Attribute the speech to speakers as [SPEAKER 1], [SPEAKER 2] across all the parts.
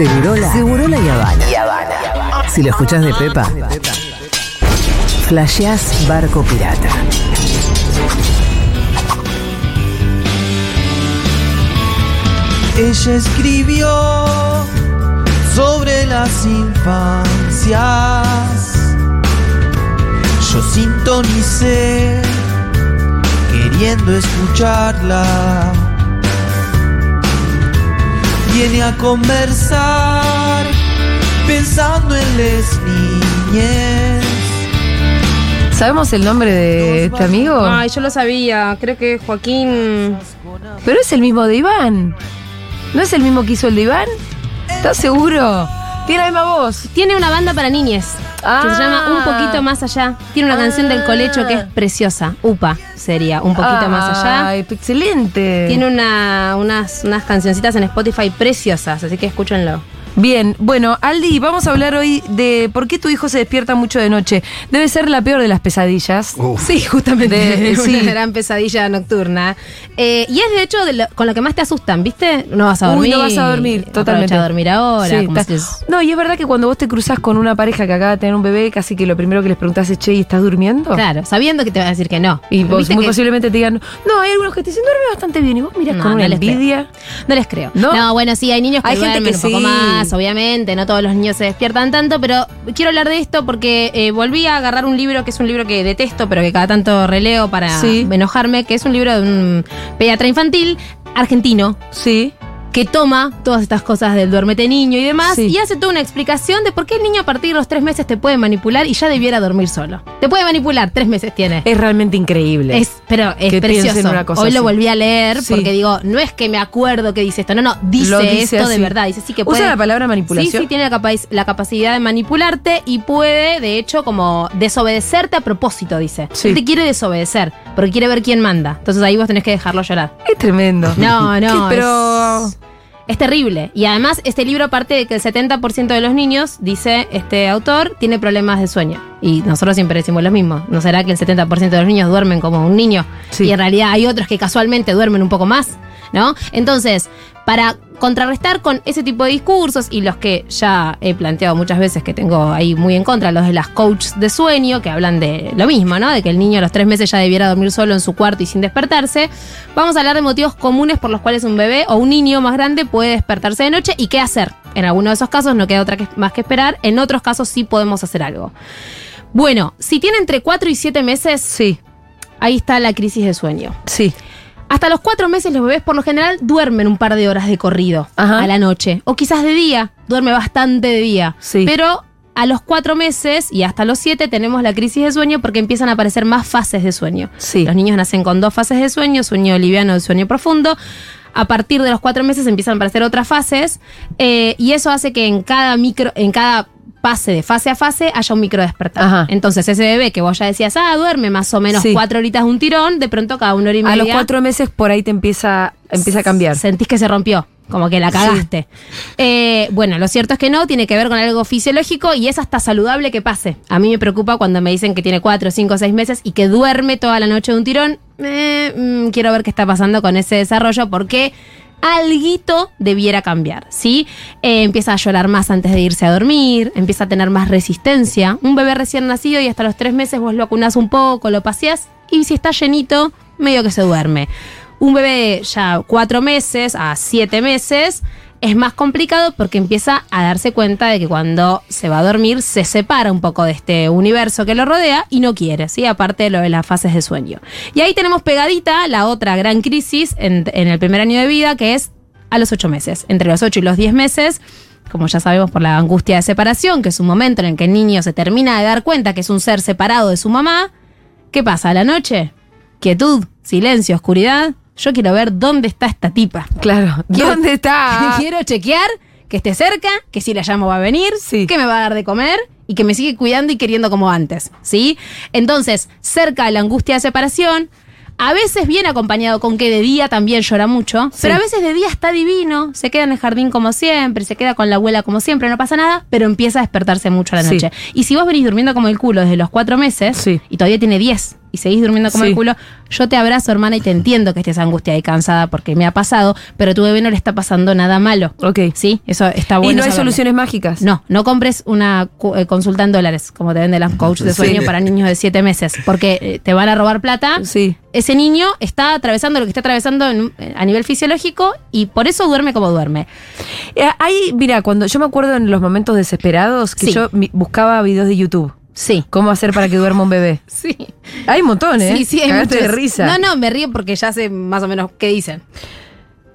[SPEAKER 1] Segurola, Segurola y Habana. Si lo escuchás de Pepa, flasheás barco pirata.
[SPEAKER 2] Ella escribió sobre las infancias. Yo sintonicé queriendo escucharla. Viene a conversar pensando en las niñez.
[SPEAKER 3] ¿Sabemos el nombre de este amigo?
[SPEAKER 4] Ay, yo lo sabía. Creo que Joaquín.
[SPEAKER 3] Pero es el mismo de Iván. ¿No es el mismo que hizo el de Iván? ¿Estás seguro? Tiene la misma voz.
[SPEAKER 4] Tiene una banda para niñes.
[SPEAKER 3] Ah.
[SPEAKER 4] Que se llama Un Poquito Más Allá. Tiene una canción del colecho que es preciosa. Upa sería Un Poquito Más Allá.
[SPEAKER 3] Ay, excelente.
[SPEAKER 4] Tiene una, unas, unas cancioncitas en Spotify preciosas, así que escúchenlo.
[SPEAKER 3] Bien, bueno, Aldi, vamos a hablar hoy de por qué tu hijo se despierta mucho de noche. Debe ser la peor de las pesadillas.
[SPEAKER 4] Sí, justamente.
[SPEAKER 3] De-
[SPEAKER 4] una
[SPEAKER 3] sí.
[SPEAKER 4] gran pesadilla nocturna. Eh, y es de hecho de lo- con lo que más te asustan, ¿viste? No vas a
[SPEAKER 3] Uy,
[SPEAKER 4] dormir.
[SPEAKER 3] no vas a dormir, totalmente.
[SPEAKER 4] A dormir ahora.
[SPEAKER 3] Sí,
[SPEAKER 4] como si es-
[SPEAKER 3] No, y es verdad que cuando vos te cruzas con una pareja que acaba de tener un bebé, casi que lo primero que les preguntás es, che, ¿y estás durmiendo?
[SPEAKER 4] Claro, sabiendo que te va a decir que no.
[SPEAKER 3] Y vos
[SPEAKER 4] ¿Viste
[SPEAKER 3] muy
[SPEAKER 4] que-
[SPEAKER 3] posiblemente te digan, no, hay algunos que te dicen, duerme bastante bien. Y vos mirás
[SPEAKER 4] No,
[SPEAKER 3] con una
[SPEAKER 4] creo.
[SPEAKER 3] envidia.
[SPEAKER 4] No les creo.
[SPEAKER 3] ¿No?
[SPEAKER 4] No, bueno, sí, hay niños que
[SPEAKER 3] Hay gente que
[SPEAKER 4] un poco
[SPEAKER 3] sí.
[SPEAKER 4] más, obviamente, no todos los niños se despiertan tanto, pero quiero hablar de esto porque eh, volví a agarrar un libro que es un libro que detesto, pero que cada tanto releo para
[SPEAKER 3] Sí.
[SPEAKER 4] enojarme, que es un libro de un pediatra infantil argentino
[SPEAKER 3] Sí.
[SPEAKER 4] Que toma todas estas cosas del duermete niño y demás
[SPEAKER 3] Sí.
[SPEAKER 4] y hace toda una explicación de por qué el niño a partir de los tres meses te puede manipular y ya debiera dormir solo. Te puede manipular, tres meses tiene.
[SPEAKER 3] Es realmente increíble.
[SPEAKER 4] Es, pero es
[SPEAKER 3] Que
[SPEAKER 4] precioso.
[SPEAKER 3] una cosa
[SPEAKER 4] Hoy lo volví a leer
[SPEAKER 3] Sí.
[SPEAKER 4] porque digo, no es que me acuerdo que dice esto, no, no, dice, esto de verdad. Dice sí que
[SPEAKER 3] ¿Usa
[SPEAKER 4] puede.
[SPEAKER 3] la palabra manipulación?
[SPEAKER 4] Sí, sí, tiene la, capa- la capacidad de manipularte y puede, de hecho, como desobedecerte a propósito, dice.
[SPEAKER 3] Sí.
[SPEAKER 4] Él te quiere desobedecer porque quiere ver quién manda. Entonces ahí vos tenés que dejarlo llorar.
[SPEAKER 3] Es tremendo.
[SPEAKER 4] No, no.
[SPEAKER 3] ¿Qué? Pero.
[SPEAKER 4] Es, es terrible. Y además, este libro, aparte de que el 70% de los niños, dice este autor, tiene problemas de sueño. Y nosotros siempre decimos lo mismo. ¿No será que el 70% de los niños duermen como un niño?
[SPEAKER 3] Sí.
[SPEAKER 4] Y en realidad hay otros que casualmente duermen un poco más, ¿no? Entonces, para contrarrestar con ese tipo de discursos y los que ya he planteado muchas veces que tengo ahí muy en contra, los de las coaches de sueño, que hablan de lo mismo, ¿no? De que el niño a los tres meses ya debiera dormir solo en su cuarto y sin despertarse. Vamos a hablar de motivos comunes por los cuales un bebé o un niño más grande puede despertarse de noche y qué hacer. En algunos de esos casos no queda otra que, más que esperar, en otros casos sí podemos hacer algo. Bueno, si tiene entre 4 y 7 meses,
[SPEAKER 3] Sí,
[SPEAKER 4] ahí está la crisis de sueño.
[SPEAKER 3] sí.
[SPEAKER 4] Hasta los cuatro meses los bebés por lo general duermen un par de horas de corrido
[SPEAKER 3] Ajá.
[SPEAKER 4] a la noche. O quizás de día, duerme bastante de día.
[SPEAKER 3] Sí.
[SPEAKER 4] Pero a los cuatro meses y hasta los siete tenemos la crisis de sueño porque empiezan a aparecer más fases de sueño.
[SPEAKER 3] Sí.
[SPEAKER 4] Los niños nacen con dos fases de sueño, sueño liviano y sueño profundo. A partir de los cuatro meses empiezan a aparecer otras fases eh, y eso hace que en cada micro, en cada pase de fase a fase haya un micro despertar.
[SPEAKER 3] Ajá.
[SPEAKER 4] Entonces ese bebé que vos ya decías, ah, duerme más o menos
[SPEAKER 3] Sí.
[SPEAKER 4] cuatro horitas de un tirón, de pronto cada una hora y media.
[SPEAKER 3] A los cuatro meses por ahí te empieza, empieza a cambiar.
[SPEAKER 4] Sentís que se rompió, como que la cagaste. Eh, bueno, lo cierto es que no, tiene que ver con algo fisiológico y es hasta saludable que pase. A mí me preocupa cuando me dicen que tiene cuatro, cinco, seis meses y que duerme toda la noche de un tirón. Eh, mm, quiero ver qué está pasando con ese desarrollo porque alguito debiera cambiar, ¿sí? Eh, empieza a llorar más antes de irse a dormir, empieza a tener más resistencia. Un bebé recién nacido y hasta los tres meses vos lo acunás un poco, lo paseás y si está llenito, medio que se duerme. Un bebé ya cuatro meses a siete meses es más complicado porque empieza a darse cuenta de que cuando se va a dormir se separa un poco de este universo que lo rodea y no quiere, ¿sí? Aparte de lo de las fases de sueño. Y ahí tenemos pegadita la otra gran crisis en, en el primer año de vida que es a los ocho meses. Entre los ocho y los diez meses como ya sabemos por la angustia de separación, que es un momento en el que el niño se termina de dar cuenta que es un ser separado de su mamá, ¿qué pasa a la noche? Quietud, silencio, oscuridad. Yo quiero ver dónde está esta tipa.
[SPEAKER 3] Claro.
[SPEAKER 4] Quiero-
[SPEAKER 3] ¿Dónde está?
[SPEAKER 4] Quiero chequear que esté cerca, que si la llamo va a venir,
[SPEAKER 3] Sí.
[SPEAKER 4] que me va a dar de comer y que me sigue cuidando y queriendo como antes, ¿sí? Entonces, cerca de la angustia de separación, a veces viene acompañado con que de día también llora mucho, pero a veces de día está divino, se queda en el jardín como siempre, se queda con la abuela como siempre, no pasa nada, pero empieza a despertarse mucho a la
[SPEAKER 3] Sí.
[SPEAKER 4] noche. Y si vos venís durmiendo como el culo desde los cuatro meses
[SPEAKER 3] Sí.
[SPEAKER 4] y todavía tiene 10, y seguís durmiendo como
[SPEAKER 3] Sí.
[SPEAKER 4] el culo, yo te abrazo, hermana, y te entiendo que estés angustiada y cansada porque me ha pasado, pero a tu bebé no le está pasando nada malo.
[SPEAKER 3] Ok.
[SPEAKER 4] Sí, eso está bueno.
[SPEAKER 3] y no hay
[SPEAKER 4] saberlo.
[SPEAKER 3] soluciones mágicas.
[SPEAKER 4] No, no compres una eh, consulta en dólares, como te venden las coach de sueño
[SPEAKER 5] Sí.
[SPEAKER 4] para niños de 7 meses, porque eh, te van a robar plata.
[SPEAKER 3] Sí.
[SPEAKER 4] Ese niño está atravesando lo que está atravesando en eh, a nivel fisiológico y por eso duerme como duerme.
[SPEAKER 3] Eh, Ahí, mira, cuando yo me acuerdo en los momentos desesperados que
[SPEAKER 4] Sí.
[SPEAKER 3] yo mi- buscaba videos de YouTube.
[SPEAKER 4] Sí.
[SPEAKER 3] ¿Cómo hacer para que duerma un bebé?
[SPEAKER 4] Sí.
[SPEAKER 3] Hay montón, ¿eh?
[SPEAKER 4] Sí, sí, hay
[SPEAKER 3] Cagaste de
[SPEAKER 4] muchos.
[SPEAKER 3] risa.
[SPEAKER 4] No, no, me río porque ya sé más o menos qué dicen.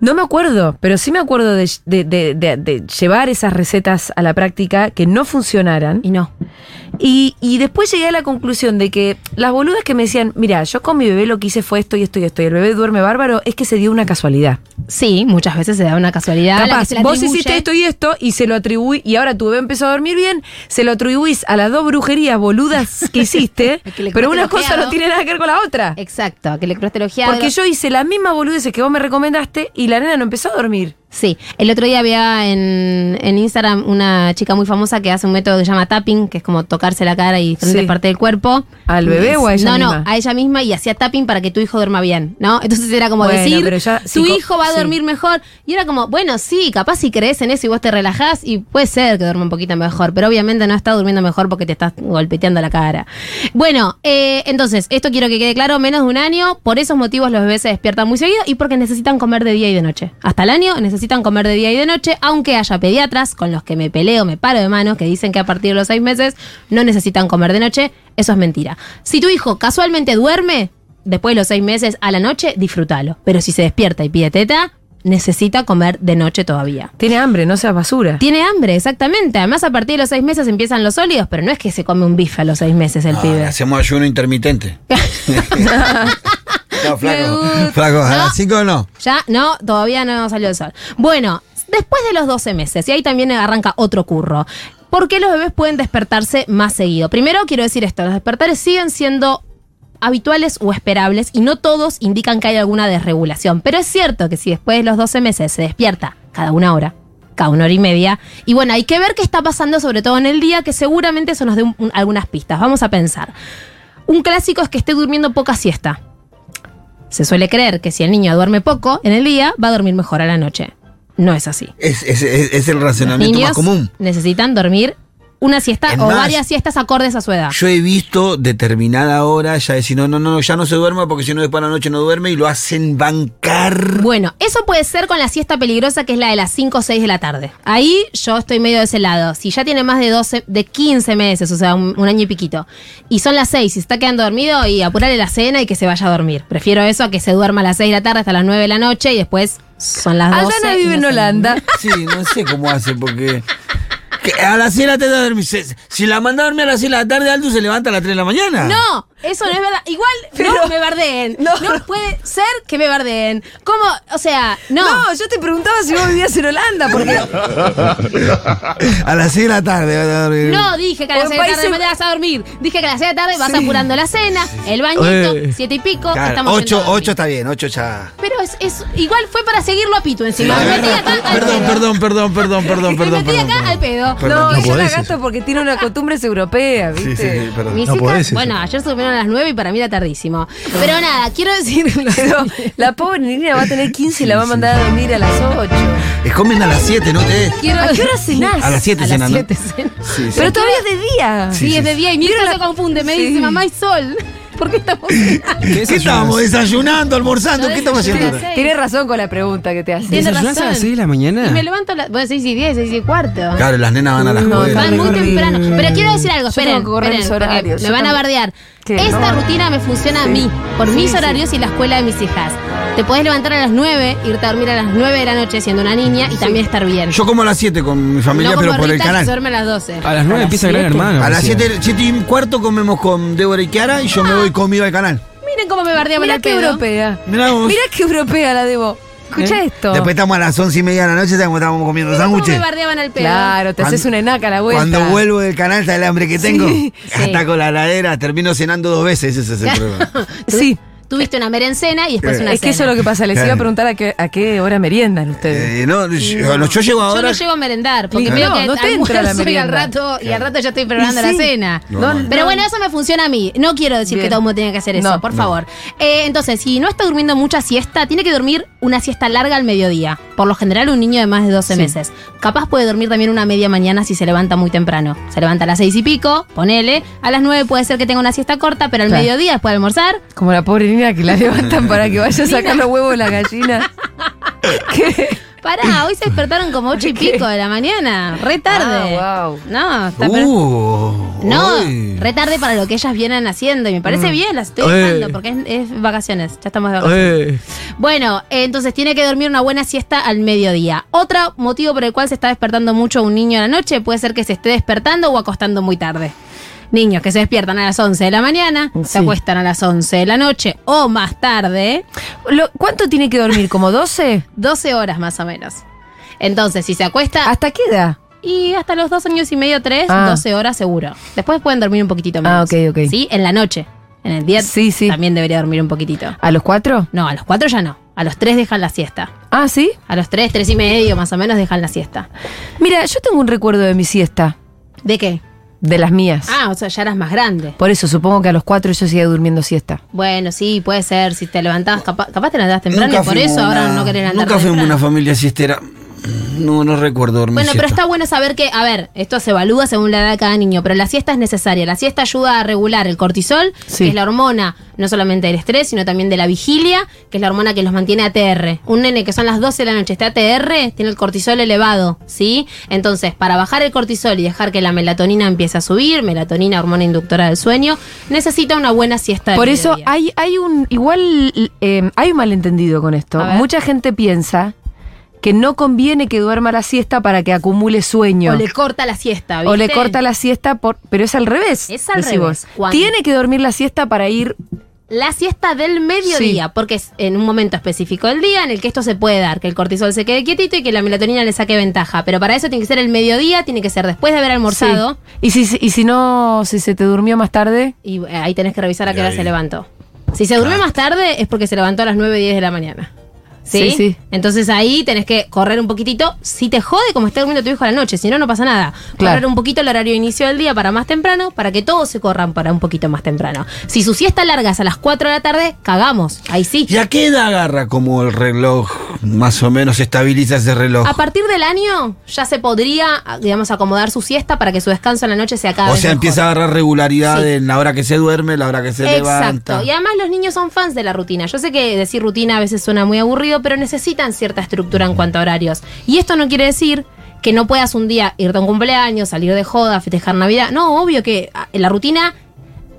[SPEAKER 3] No me acuerdo, pero sí me acuerdo de, de- de- de- de llevar esas recetas a la práctica que no funcionaran.
[SPEAKER 4] Y no.
[SPEAKER 3] Y, y después llegué a la conclusión de que las boludas que me decían, mira, yo con mi bebé lo que hice fue esto y esto y esto, y el bebé duerme bárbaro, es que se dio una casualidad.
[SPEAKER 4] Sí, muchas veces se da una casualidad. la
[SPEAKER 3] Capaz, vos hiciste esto y esto y se lo atribuí, y ahora tu bebé empezó a dormir bien, se lo atribuís a las dos brujerías boludas que hiciste,
[SPEAKER 4] que
[SPEAKER 3] pero una cosa no tiene nada que ver con la otra.
[SPEAKER 4] Exacto, que le.
[SPEAKER 3] Porque yo hice la misma boludeces que vos me recomendaste y la nena no empezó a dormir.
[SPEAKER 4] Sí, el otro día había en, en Instagram una chica muy famosa que hace un método que se llama tapping, que es como tocarse la cara y diferentes
[SPEAKER 3] Sí.
[SPEAKER 4] partes del cuerpo.
[SPEAKER 3] ¿Al bebé o a ella
[SPEAKER 4] no,
[SPEAKER 3] misma?
[SPEAKER 4] No, a ella misma y hacía tapping para que tu hijo duerma bien, ¿no? Entonces era como
[SPEAKER 3] Bueno,
[SPEAKER 4] decir,
[SPEAKER 3] ya
[SPEAKER 4] tu hijo va a
[SPEAKER 3] sí.
[SPEAKER 4] dormir mejor. Y era como, bueno, sí, capaz si crees en eso y vos te relajás y puede ser que duerma un poquito mejor, pero obviamente no está durmiendo mejor porque te estás golpeteando la cara. Bueno, eh, entonces, esto quiero que quede claro, menos de un año, por esos motivos los bebés se despiertan muy seguido y porque necesitan comer de día y de noche. Hasta el año necesitan comer de día y de noche, aunque haya pediatras con los que me peleo, me paro de manos, que dicen que a partir de los seis meses no necesitan comer de noche, eso es mentira. Si tu hijo casualmente duerme, después de los seis meses a la noche, disfrútalo. Pero si se despierta y pide teta, necesita comer de noche todavía.
[SPEAKER 3] Tiene hambre, no seas basura.
[SPEAKER 4] Tiene hambre, exactamente. Además, a partir de los seis meses empiezan los sólidos, pero no es que se come un bife a los seis meses el
[SPEAKER 5] Ah,
[SPEAKER 4] pibe.
[SPEAKER 5] hacemos ayuno intermitente. no, flaco. Flaco, a las 5 no.
[SPEAKER 4] Ya, no, todavía no salió el sol. Bueno, después de los 12 meses, y ahí también arranca otro curro. ¿Por qué los bebés pueden despertarse más seguido? Primero quiero decir esto, los despertares siguen siendo habituales o esperables y no todos indican que hay alguna desregulación. Pero es cierto que si después de los 12 meses se despierta cada una hora, cada una hora y media, y bueno, hay que ver qué está pasando sobre todo en el día, que seguramente eso nos dé un- un- algunas pistas. Vamos a pensar. Un clásico es que esté durmiendo poca siesta. Se suele creer que si el niño duerme poco en el día, va a dormir mejor a la noche. No es así.
[SPEAKER 5] Es, es- es- es el
[SPEAKER 4] Los
[SPEAKER 5] razonamiento
[SPEAKER 4] niños
[SPEAKER 5] más común.
[SPEAKER 4] necesitan dormir una siesta
[SPEAKER 5] Es
[SPEAKER 4] o
[SPEAKER 5] más,
[SPEAKER 4] varias siestas acordes a su edad.
[SPEAKER 5] Yo he visto determinada hora ya decir, no, no, no, ya no se duerma porque si no después a la noche no duerme y lo hacen bancar.
[SPEAKER 4] Bueno, eso puede ser con la siesta peligrosa que es la de las 5 o 6 de la tarde. Ahí yo estoy medio de ese lado. Si ya tiene más de 12, de 15 meses, o sea, un, un año y piquito, y son las 6 y se está quedando dormido y apurarle la cena y que se vaya a dormir. Prefiero eso a que se duerma a las 6 de la tarde hasta las 9 de la noche y después son las 12.
[SPEAKER 3] Aldana vive en
[SPEAKER 4] no
[SPEAKER 3] Holanda.
[SPEAKER 5] Sí, no sé cómo hace porque... a las 6 de la tarde dormir. Si la manda a dormir a las 6 de la tarde, Aldo se levanta a las 3 de la mañana.
[SPEAKER 4] No, eso no es verdad. Igual
[SPEAKER 3] Pero-
[SPEAKER 4] no me bardeen. No.
[SPEAKER 3] No.
[SPEAKER 4] puede ser que me bardeen. ¿Cómo? O sea, no.
[SPEAKER 3] No, yo te preguntaba si vos vivías en Holanda, porque
[SPEAKER 5] A las 6 de la tarde va a dormir.
[SPEAKER 4] No, dije que a las
[SPEAKER 3] en
[SPEAKER 4] 6 de la tarde te vas a dormir. Dije que a las 6 de la tarde vas
[SPEAKER 3] Sí.
[SPEAKER 4] apurando la cena, el bañito,
[SPEAKER 5] Eh.
[SPEAKER 4] 7 y pico.
[SPEAKER 5] Claro,
[SPEAKER 4] estamos
[SPEAKER 5] 8,
[SPEAKER 4] yendo a dormir.
[SPEAKER 5] está bien, 8 ya.
[SPEAKER 4] Pero es, es- igual fue para seguirlo a Pitu encima. Me metí acá al
[SPEAKER 5] Perdón,
[SPEAKER 4] pedo.
[SPEAKER 5] perdón, perdón, perdón, perdón,
[SPEAKER 4] Me
[SPEAKER 5] perdón.
[SPEAKER 4] metí
[SPEAKER 5] perdón,
[SPEAKER 4] acá
[SPEAKER 5] perdón.
[SPEAKER 4] al pedo.
[SPEAKER 5] Perdón,
[SPEAKER 3] no,
[SPEAKER 5] no
[SPEAKER 3] ella la gasto porque tiene una costumbre europea,
[SPEAKER 5] Sí,
[SPEAKER 3] ¿viste?
[SPEAKER 5] sí, sí, perdón.
[SPEAKER 4] Mis
[SPEAKER 6] No podés
[SPEAKER 4] bueno, ayer se a las 9 y para mí era tardísimo. Pero nada, quiero decir.
[SPEAKER 3] Pero la pobre niña va a tener 15 y la va a mandar a dormir a las 8.
[SPEAKER 5] Es comen a las 7, ¿no? Eh,
[SPEAKER 4] quiero
[SPEAKER 3] ¿A qué hora cenás?
[SPEAKER 5] a las 7
[SPEAKER 4] A las
[SPEAKER 5] cenan, ¿no?
[SPEAKER 4] 7 cena.
[SPEAKER 5] Sí, sí.
[SPEAKER 3] Pero todavía es de día.
[SPEAKER 4] Sí, es de día y mi hija se confunde. Me
[SPEAKER 3] Sí.
[SPEAKER 4] dice, mamá, hay sol. ¿Por qué estamos
[SPEAKER 5] ¿Qué estábamos desayunando, almorzando?
[SPEAKER 4] No
[SPEAKER 5] ¿Qué estamos haciendo? ahora?
[SPEAKER 3] Tienes razón con la pregunta que te hace.
[SPEAKER 4] Tiene
[SPEAKER 6] ¿Desayunás a las
[SPEAKER 4] razón.
[SPEAKER 6] 6 de la mañana?
[SPEAKER 4] Y me levanto a las. Bueno, 6 y 10, 6 y cuarto.
[SPEAKER 5] Claro, las nenas van a la
[SPEAKER 3] No.
[SPEAKER 4] Van muy temprano. Pero quiero decir algo, esperen.
[SPEAKER 3] tengo que correr
[SPEAKER 4] esperen,
[SPEAKER 3] mis
[SPEAKER 4] porque
[SPEAKER 3] horarios.
[SPEAKER 4] Me
[SPEAKER 3] Yo
[SPEAKER 4] van a
[SPEAKER 3] también.
[SPEAKER 4] bardear.
[SPEAKER 3] ¿Qué?
[SPEAKER 4] Esta
[SPEAKER 3] No.
[SPEAKER 4] rutina me funciona a mí, por
[SPEAKER 3] Sí,
[SPEAKER 4] mis
[SPEAKER 3] sí.
[SPEAKER 4] horarios y la escuela de mis hijas. Te podés levantar a las 9, irte a dormir a las 9 de la noche siendo una niña y también estar bien.
[SPEAKER 5] Yo como a las 7 con mi familia,
[SPEAKER 4] no
[SPEAKER 5] pero por el
[SPEAKER 4] Rita,
[SPEAKER 5] canal.
[SPEAKER 4] duerme a las 12.
[SPEAKER 6] A las 9 empieza Gran Hermano.
[SPEAKER 5] A las
[SPEAKER 6] decía.
[SPEAKER 5] 7, 7 y cuarto comemos con Débora y Kiara y yo me voy conmigo al canal.
[SPEAKER 4] Miren cómo me bardeaban
[SPEAKER 3] Mira
[SPEAKER 4] el
[SPEAKER 3] qué
[SPEAKER 4] pedo.
[SPEAKER 3] europea.
[SPEAKER 5] Mirá vos.
[SPEAKER 3] Mira qué europea la debo. Escucha esto.
[SPEAKER 5] Después estamos a las 11 y media de la noche, estamos estamos comiendo
[SPEAKER 4] Miren cómo me
[SPEAKER 5] sándwiches.
[SPEAKER 4] bardeaban el pedo.
[SPEAKER 3] Claro, te haces una enaca a la vuelta.
[SPEAKER 5] Cuando vuelvo del canal, ¿sabes el hambre que tengo?
[SPEAKER 3] Sí.
[SPEAKER 5] Hasta con la heladera, termino cenando dos veces, ese es el problema.
[SPEAKER 3] Sí.
[SPEAKER 4] Tuviste una merencena y después una
[SPEAKER 3] Es que eso es lo que pasa. Les iba a preguntar a qué, a qué hora meriendan ustedes.
[SPEAKER 5] Eh, no, yo, no, yo llego
[SPEAKER 4] Yo
[SPEAKER 5] ahora.
[SPEAKER 4] no llego a merendar, porque veo
[SPEAKER 3] no,
[SPEAKER 4] que
[SPEAKER 3] no te entra la
[SPEAKER 4] y al
[SPEAKER 3] merienda.
[SPEAKER 4] rato, y al rato ya estoy preparando la cena.
[SPEAKER 5] No, no.
[SPEAKER 4] Pero bueno, eso me funciona a mí. No quiero decir
[SPEAKER 3] Bien.
[SPEAKER 4] que todo el mundo tiene que hacer eso,
[SPEAKER 3] No.
[SPEAKER 4] por
[SPEAKER 3] No.
[SPEAKER 4] favor. Eh, entonces, si no está durmiendo mucha siesta, tiene que dormir una siesta larga al mediodía. Por lo general, un niño de más de 12
[SPEAKER 3] Sí.
[SPEAKER 4] meses. Capaz puede dormir también una media mañana si se levanta muy temprano. Se levanta a las seis y pico, ponele. A las nueve puede ser que tenga una siesta corta, pero al
[SPEAKER 3] Claro.
[SPEAKER 4] mediodía, después de almorzar,
[SPEAKER 3] Como la pobre niña que la levantan para que vaya a sacar los huevos de la gallina. ¿Qué?
[SPEAKER 4] Pará, hoy se despertaron como ocho y pico de la mañana. Re tarde.
[SPEAKER 3] Ah, wow.
[SPEAKER 4] No, está
[SPEAKER 5] Uh,
[SPEAKER 4] No,
[SPEAKER 5] uy.
[SPEAKER 4] re tarde para lo que ellas vienen haciendo. Y me parece bien, las estoy
[SPEAKER 5] Eh.
[SPEAKER 4] dejando porque es, es vacaciones. Ya estamos de vacaciones.
[SPEAKER 5] Eh,
[SPEAKER 4] Bueno, eh, entonces tiene que dormir una buena siesta al mediodía. Otro motivo por el cual se está despertando mucho un niño a la noche puede ser que se esté despertando o acostando muy tarde. Niños que se despiertan a las 11 de la mañana, se acuestan a las 11 de la noche o más tarde,
[SPEAKER 3] Lo- ¿Cuánto tiene que dormir? ¿Como 12?
[SPEAKER 4] 12 horas más o menos. Entonces, si se acuesta
[SPEAKER 3] ¿Hasta qué edad?
[SPEAKER 4] y hasta los dos años y medio, tres,
[SPEAKER 3] Ah.
[SPEAKER 4] 12 horas seguro. Después pueden dormir un poquitito menos.
[SPEAKER 3] Ah, ok, ok.
[SPEAKER 4] Sí, en la noche. En el día
[SPEAKER 3] Sí, sí.
[SPEAKER 4] también debería dormir un poquitito.
[SPEAKER 3] ¿A los cuatro?
[SPEAKER 4] No, a los cuatro ya no. A los tres dejan la siesta.
[SPEAKER 3] Ah, ¿sí?
[SPEAKER 4] A los tres, tres y medio más o menos dejan la siesta.
[SPEAKER 3] Mira, yo tengo un recuerdo de mi siesta,
[SPEAKER 4] ¿De qué?
[SPEAKER 3] De las mías.
[SPEAKER 4] Ah, o sea, ya eras más grande.
[SPEAKER 3] Por eso supongo que a los cuatro yo seguía durmiendo siesta.
[SPEAKER 4] Bueno, sí, puede ser. Si te levantabas, capaz, capaz te levantabas temprano y por eso ahora no querés levantar
[SPEAKER 5] Nunca fuimos
[SPEAKER 4] temprano.
[SPEAKER 5] una familia siestera. No, no recuerdo dormir
[SPEAKER 4] Bueno, pero está bueno saber que, a ver, esto se evalúa según la edad de cada niño, pero la siesta es necesaria. La siesta ayuda a regular el cortisol,
[SPEAKER 3] Sí.
[SPEAKER 4] que es la hormona no solamente del estrés, sino también de la vigilia, que es la hormona que los mantiene ATR. Un nene que son las 12 de la noche está ATR, tiene el cortisol elevado, ¿sí? Entonces, para bajar el cortisol y dejar que la melatonina empiece a subir, melatonina, hormona inductora del sueño, necesita una buena siesta. de
[SPEAKER 3] Por eso hay, hay un. Igual eh, hay un malentendido con esto. Mucha gente piensa que no conviene que duerma la siesta para que acumule sueño.
[SPEAKER 4] O le corta la siesta,
[SPEAKER 3] O le
[SPEAKER 4] ¿viste?
[SPEAKER 3] corta la siesta, por, pero es al revés.
[SPEAKER 4] Es al revés.
[SPEAKER 3] Tiene que dormir la siesta para ir.
[SPEAKER 4] La siesta del mediodía, porque es en un momento específico del día en el que esto se puede dar, que el cortisol se quede quietito y que la melatonina le saque ventaja. Pero para eso tiene que ser el mediodía, tiene que ser después de haber almorzado.
[SPEAKER 3] Sí. Y si, y si no, si se te durmió más tarde.
[SPEAKER 4] Y eh, ahí tenés que revisar a qué hora se levantó. Si se durmió más tarde es porque se levantó a las 9, 10 de la mañana. ¿Sí?
[SPEAKER 3] Sí, sí.
[SPEAKER 4] Entonces ahí tenés que correr un poquitito. Si te jode como está durmiendo tu hijo a la noche, si no, no pasa nada.
[SPEAKER 3] Claro.
[SPEAKER 4] Correr un poquito el horario de inicio del día para más temprano, para que todos se corran para un poquito más temprano. Si su siesta larga es a las 4 de la tarde, cagamos. Ahí sí.
[SPEAKER 5] ¿Y a qué edad agarra como el reloj? Más o menos estabiliza ese reloj.
[SPEAKER 4] A partir del año ya se podría, digamos, acomodar su siesta para que su descanso en la noche sea cada
[SPEAKER 5] O
[SPEAKER 4] vez
[SPEAKER 5] sea,
[SPEAKER 4] mejor.
[SPEAKER 5] empieza a agarrar regularidad
[SPEAKER 4] Sí.
[SPEAKER 5] en la hora que se duerme, la hora que se levanta.
[SPEAKER 4] Exacto. Y además los niños son fans de la rutina. Yo sé que decir rutina a veces suena muy aburrido, pero necesitan cierta estructura en cuanto a horarios. Y esto no quiere decir que no puedas un día irte a un cumpleaños, salir de joda, festejar Navidad. No, obvio que ah, la rutina,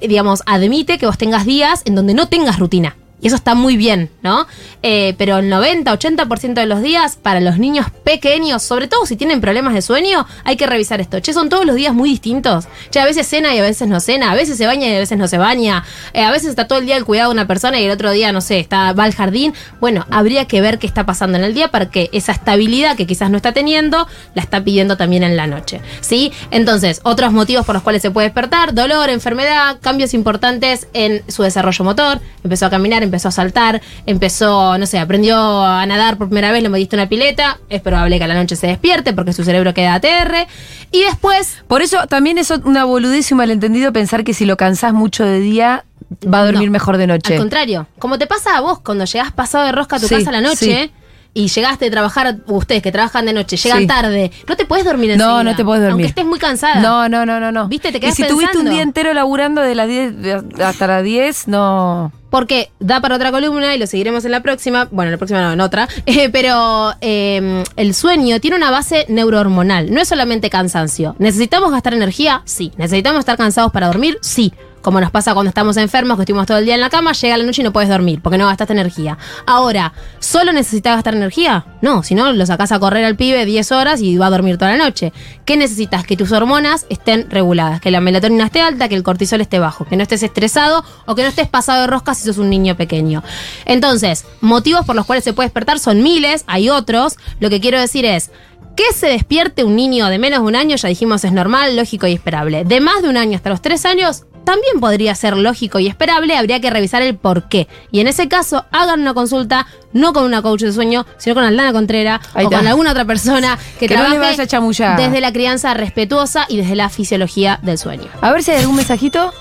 [SPEAKER 4] digamos, admite que vos tengas días en donde no tengas rutina. Y eso está muy bien, ¿no? Eh, pero el 90, 80% de los días, para los niños pequeños, sobre todo si tienen problemas de sueño, hay que revisar esto. Che, son todos los días muy distintos. Che, a veces cena y a veces no cena, a veces se baña y a veces no se baña, eh, a veces está todo el día el cuidado de una persona y el otro día, no sé, está, va al jardín. Bueno, habría que ver qué está pasando en el día para que esa estabilidad que quizás no está teniendo, la está pidiendo también en la noche. ¿Sí? Entonces, otros motivos por los cuales se puede despertar, dolor, enfermedad, cambios importantes en su desarrollo motor, empezó a caminar, empezó a saltar, empezó, no sé, aprendió a nadar por primera vez, le metiste una pileta, es probable que a la noche se despierte porque su cerebro queda ATR. Y después,
[SPEAKER 3] Por eso también es una boludez y un malentendido pensar que si lo cansás mucho de día, va a dormir
[SPEAKER 4] No,
[SPEAKER 3] mejor de noche.
[SPEAKER 4] al contrario, como te pasa a vos cuando llegás pasado de rosca a tu
[SPEAKER 3] Sí,
[SPEAKER 4] casa a la noche.
[SPEAKER 3] sí.
[SPEAKER 4] Y llegaste de trabajar, ustedes que trabajan de noche, llegan
[SPEAKER 3] Sí.
[SPEAKER 4] tarde, no te puedes dormir enseguida.
[SPEAKER 3] No, no te puedes dormir.
[SPEAKER 4] Aunque estés muy cansada.
[SPEAKER 3] No, no, no, no, no.
[SPEAKER 4] ¿Viste? Te
[SPEAKER 3] y
[SPEAKER 4] quedás
[SPEAKER 3] si tuviste un día entero laburando de las 10 de- hasta las 10, no.
[SPEAKER 4] Porque da para otra columna y lo seguiremos en la próxima. Bueno, en la próxima no, en otra. Eh, pero eh, el sueño tiene una base neurohormonal. No es solamente cansancio. ¿Necesitamos gastar energía? Sí. ¿Necesitamos estar cansados para dormir? Sí. Como nos pasa cuando estamos enfermos, que estuvimos todo el día en la cama, llega la noche y no puedes dormir porque no gastaste energía. Ahora, ¿solo necesitas gastar energía? No, si no, lo sacás a correr al pibe 10 horas y va a dormir toda la noche. ¿Qué necesitas? Que tus hormonas estén reguladas, que la melatonina esté alta, que el cortisol esté bajo, que no estés estresado o que no estés pasado de rosca si sos un niño pequeño. Entonces, motivos por los cuales se puede despertar son miles, hay otros. Lo que quiero decir es, que se despierte un niño de menos de un año, ya dijimos, es normal, lógico y esperable. De más de un año hasta los tres años, también podría ser lógico y esperable, habría que revisar el por qué. Y en ese caso, hagan una consulta no con una coach de sueño, sino con Aldana Contrera
[SPEAKER 3] Ahí
[SPEAKER 4] o
[SPEAKER 3] está.
[SPEAKER 4] con alguna otra persona que,
[SPEAKER 3] Que no le
[SPEAKER 4] trabaje
[SPEAKER 3] vaya a chamullar.
[SPEAKER 4] desde la crianza respetuosa y desde la fisiología del sueño.
[SPEAKER 3] A ver si hay algún mensajito.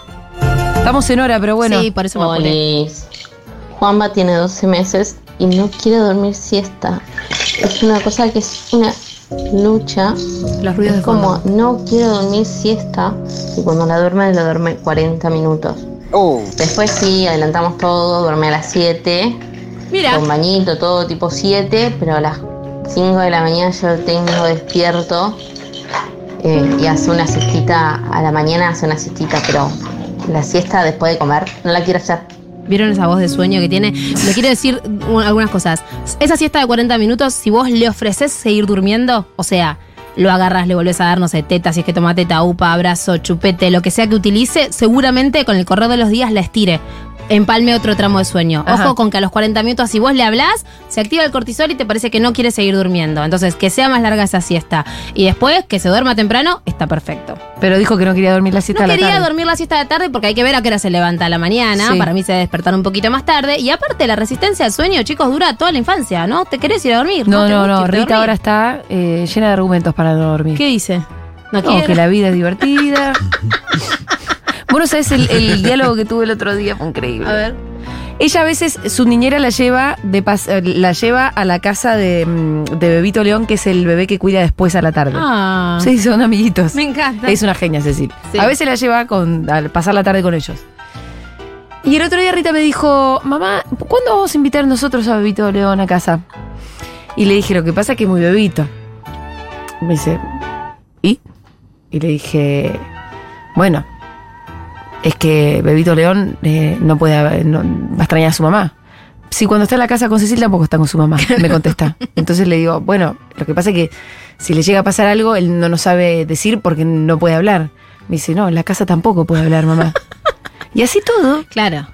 [SPEAKER 3] Estamos en hora, pero bueno.
[SPEAKER 4] Sí, por eso me apuré.
[SPEAKER 6] Olis. Juanba tiene 12 meses y no quiere dormir siesta. Es una cosa que es una lucha.
[SPEAKER 4] Los ruidos
[SPEAKER 6] Es
[SPEAKER 4] de
[SPEAKER 6] como, no quiero dormir siesta. Y cuando la duerme, la duerme 40 minutos. Después sí, adelantamos todo, duerme a las 7.
[SPEAKER 4] Mira,
[SPEAKER 6] Con bañito, todo tipo 7. Pero a las 5 de la mañana yo lo tengo despierto. eh, y hace una siestita, a la mañana hace una siestita, pero la siesta después de comer no la quiero hacer.
[SPEAKER 4] ¿Vieron esa voz de sueño que tiene? Le quiero decir un- algunas cosas. Esa siesta de 40 minutos, si vos le ofreces seguir durmiendo, o sea, lo agarras, le volvés a dar, no sé, teta, si es que toma teta, upa, abrazo, chupete, lo que sea que utilice, seguramente con el correr de los días la estire. Empalme otro tramo de sueño.
[SPEAKER 3] Ajá.
[SPEAKER 4] Ojo con que a los 40 minutos, si vos le hablás, se activa el cortisol y te parece que no quiere seguir durmiendo. Entonces, que sea más larga esa siesta. Y después, que se duerma temprano, está perfecto.
[SPEAKER 3] Pero dijo que no quería dormir la siesta
[SPEAKER 4] No
[SPEAKER 3] a la
[SPEAKER 4] quería
[SPEAKER 3] tarde.
[SPEAKER 4] dormir la siesta de tarde porque hay que ver a qué hora se levanta a la mañana.
[SPEAKER 3] Sí.
[SPEAKER 4] Para mí se debe despertar un poquito más tarde. Y aparte, la resistencia al sueño, chicos, dura toda la infancia, ¿no? ¿Te querés ir a dormir?
[SPEAKER 3] No, no, no. Rita ahora está eh, llena de argumentos para no dormir.
[SPEAKER 4] ¿Qué dice? No,
[SPEAKER 3] No, que la vida es divertida. bueno, sabes el, el diálogo que tuve el otro día fue increíble.
[SPEAKER 4] A ver.
[SPEAKER 3] Ella a veces, su niñera la lleva de pas- eh, la lleva a la casa de, mm, de Bebito León, que es el bebé que cuida después a la tarde.
[SPEAKER 4] Ah.
[SPEAKER 3] Sí, son amiguitos.
[SPEAKER 4] Me encanta.
[SPEAKER 3] Es una genia, Cecil.
[SPEAKER 4] Sí.
[SPEAKER 3] A veces la lleva con, a pasar la tarde con ellos. Y el otro día Rita me dijo, mamá, ¿cuándo vamos a invitar nosotros a Bebito León a casa? Y le dije, lo que pasa es que es muy bebito. Me dice, ¿y? Y le dije, bueno, es que Bebito León eh, no puede, no- va a extrañar a su mamá. Sí, cuando está en la casa con Cecil tampoco está con su mamá, me contesta. Entonces le digo, bueno, lo que pasa es que si le llega a pasar algo, él no nos sabe decir porque no puede hablar. Me dice, no, en la casa tampoco puede hablar, mamá. Y así todo.
[SPEAKER 4] Claro.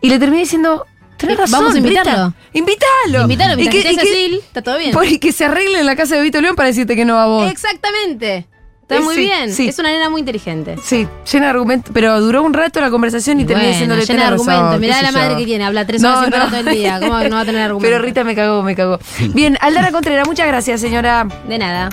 [SPEAKER 3] Y le terminé diciendo, tenés razón.
[SPEAKER 4] vamos a invitarlo.
[SPEAKER 3] Invítalo.
[SPEAKER 4] Invítalo,
[SPEAKER 3] Y que- y que-
[SPEAKER 4] está todo bien.
[SPEAKER 3] por- y que se arregle en la casa de Vito León para decirte que no va a vos.
[SPEAKER 4] Exactamente. Está
[SPEAKER 3] Eh,
[SPEAKER 4] muy
[SPEAKER 3] sí,
[SPEAKER 4] bien.
[SPEAKER 3] sí.
[SPEAKER 4] Es una nena muy inteligente.
[SPEAKER 3] Sí, llena de argumentos. Pero duró un rato la conversación y terminé
[SPEAKER 4] Bueno,
[SPEAKER 3] diciéndole
[SPEAKER 4] llena de
[SPEAKER 3] "Tenés razón,
[SPEAKER 4] argumentos. Mirá la
[SPEAKER 3] yo".
[SPEAKER 4] madre que tiene. Habla tres horas sin parar todo el día. ¿Cómo no va a tener argumentos?
[SPEAKER 3] Pero Rita me cagó, me cagó. Bien, Aldana Contreras, muchas gracias, señora.
[SPEAKER 4] De nada.